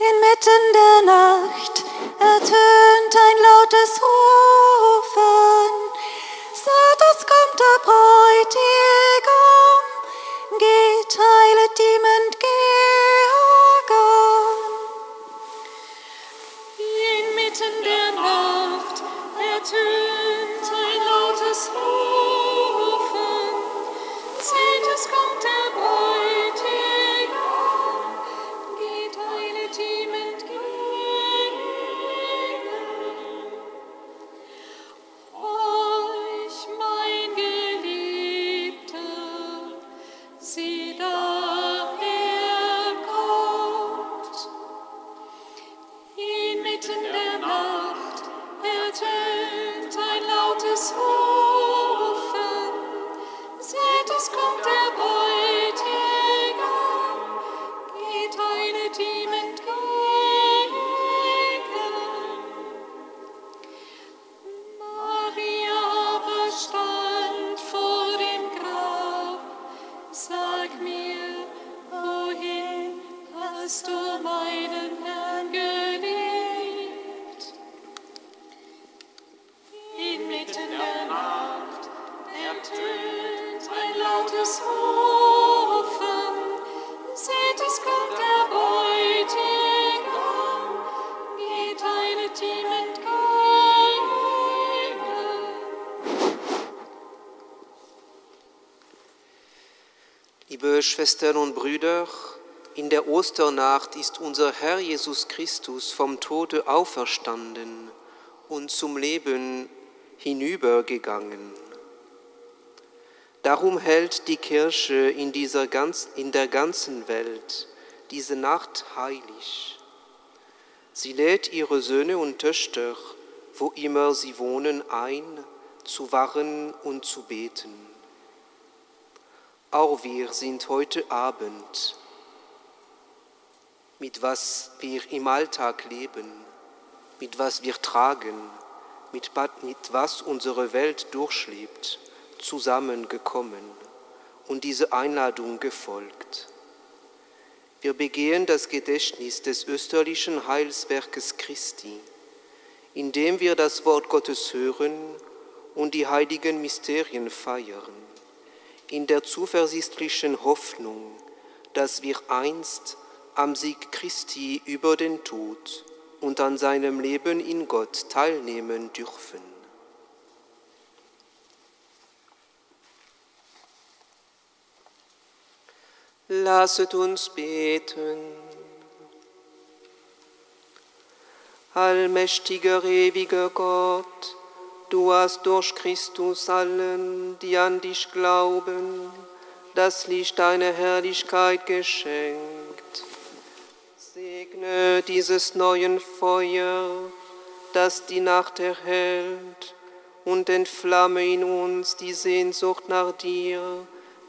Inmitten der Nacht ertönt ein lautes Rufen. Seht, es kommt der Bräutigam, geht, heilet ihm entgegen. 你的 Liebe Schwestern und Brüder, in der Osternacht ist unser Herr Jesus Christus vom Tode auferstanden und zum Leben hinübergegangen. Darum hält die Kirche in, dieser ganz, in der ganzen Welt diese Nacht heilig. Sie lädt ihre Söhne und Töchter, wo immer sie wohnen, ein, zu wachen und zu beten. Auch wir sind heute Abend mit was wir im Alltag leben, mit was wir tragen, mit, mit was unsere Welt durchlebt, zusammengekommen und diese Einladung gefolgt. Wir begehen das Gedächtnis des österlichen Heilswerkes Christi, indem wir das Wort Gottes hören und die heiligen Mysterien feiern, in der zuversichtlichen Hoffnung, dass wir einst am Sieg Christi über den Tod und an seinem Leben in Gott teilnehmen dürfen. Lasset uns beten. Allmächtiger, ewiger Gott, du hast durch Christus allen, die an dich glauben, das Licht deiner Herrlichkeit geschenkt. Segne dieses neuen Feuer, das die Nacht erhält, und entflamme in uns die Sehnsucht nach dir,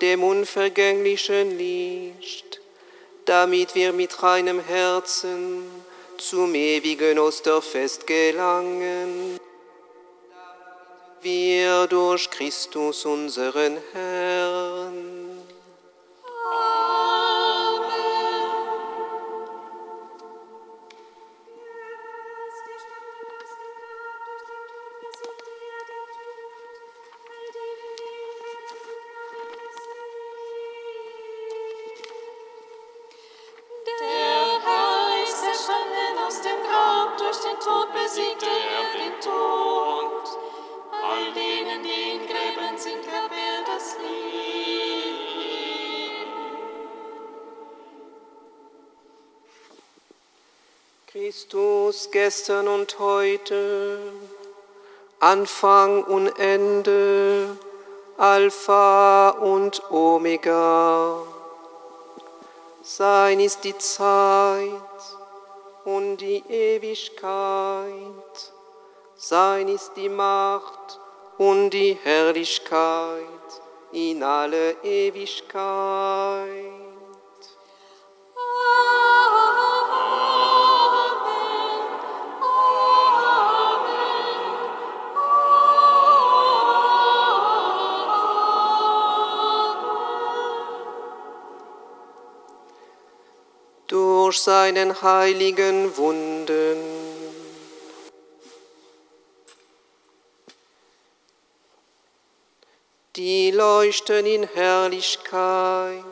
dem unvergänglichen Licht, damit wir mit reinem Herzen zum ewigen Osterfest gelangen. Wir durch Christus unseren Herrn. Christus gestern und heute, Anfang und Ende, Alpha und Omega. Sein ist die Zeit und die Ewigkeit. Sein ist die Macht und die Herrlichkeit in alle Ewigkeit. durch seinen heiligen Wunden. Die leuchten in Herrlichkeit.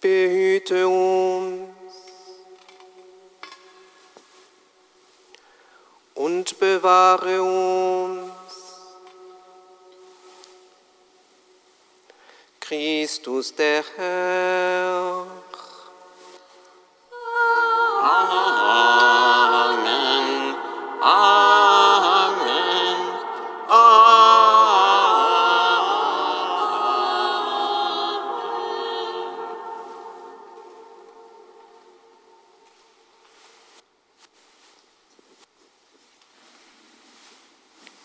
Behüte uns und bewahre uns Christus der Herr.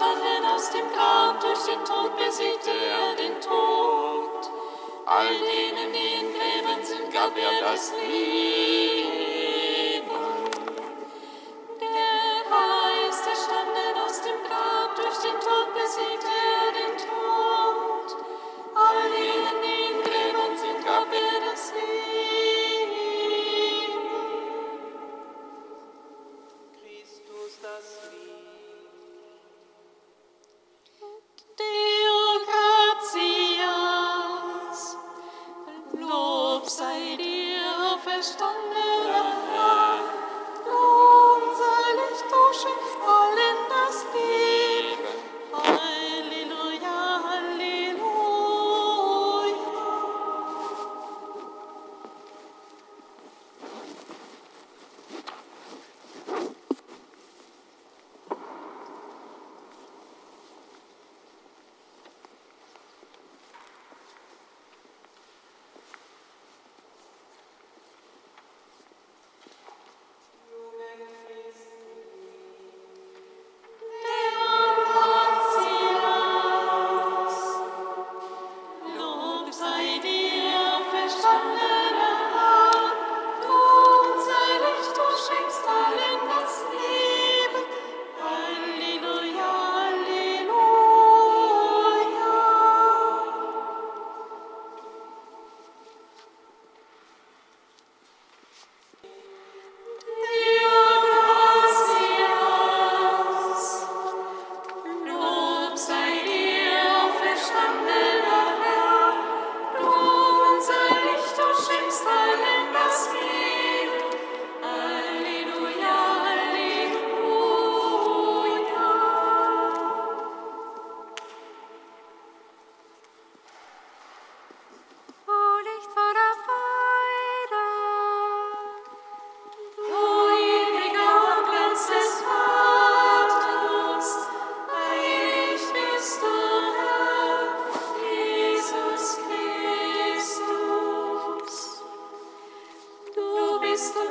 auferstanden aus dem Grab, durch den Tod besiegte er den Tod. All denen, die in Gräbern sind, gab er das Leben. Der ist erstanden aus dem Grab, durch den Tod besiegte er Amen. Christ the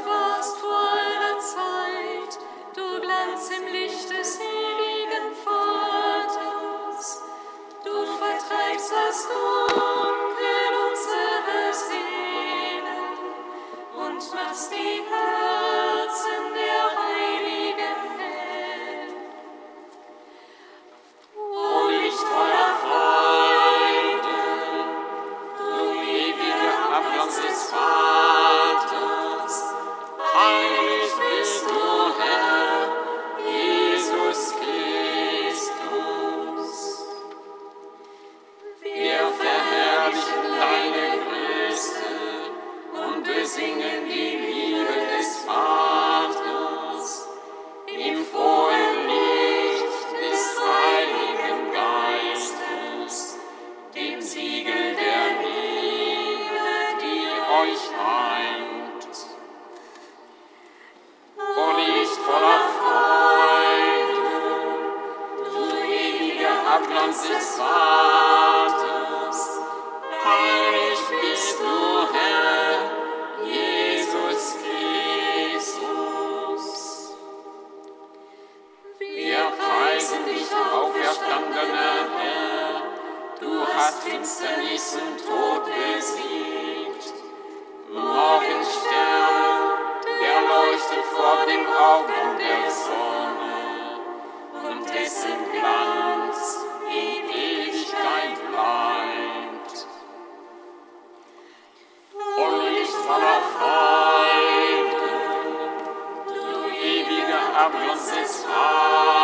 singen die Finsternis und Tod besiegt. Morgenstern, der leuchtet vor den Augen der Sonne und dessen Glanz in Ewigkeit bleibt. O Licht voller Freude, du ewiger Abglanz des Vaters,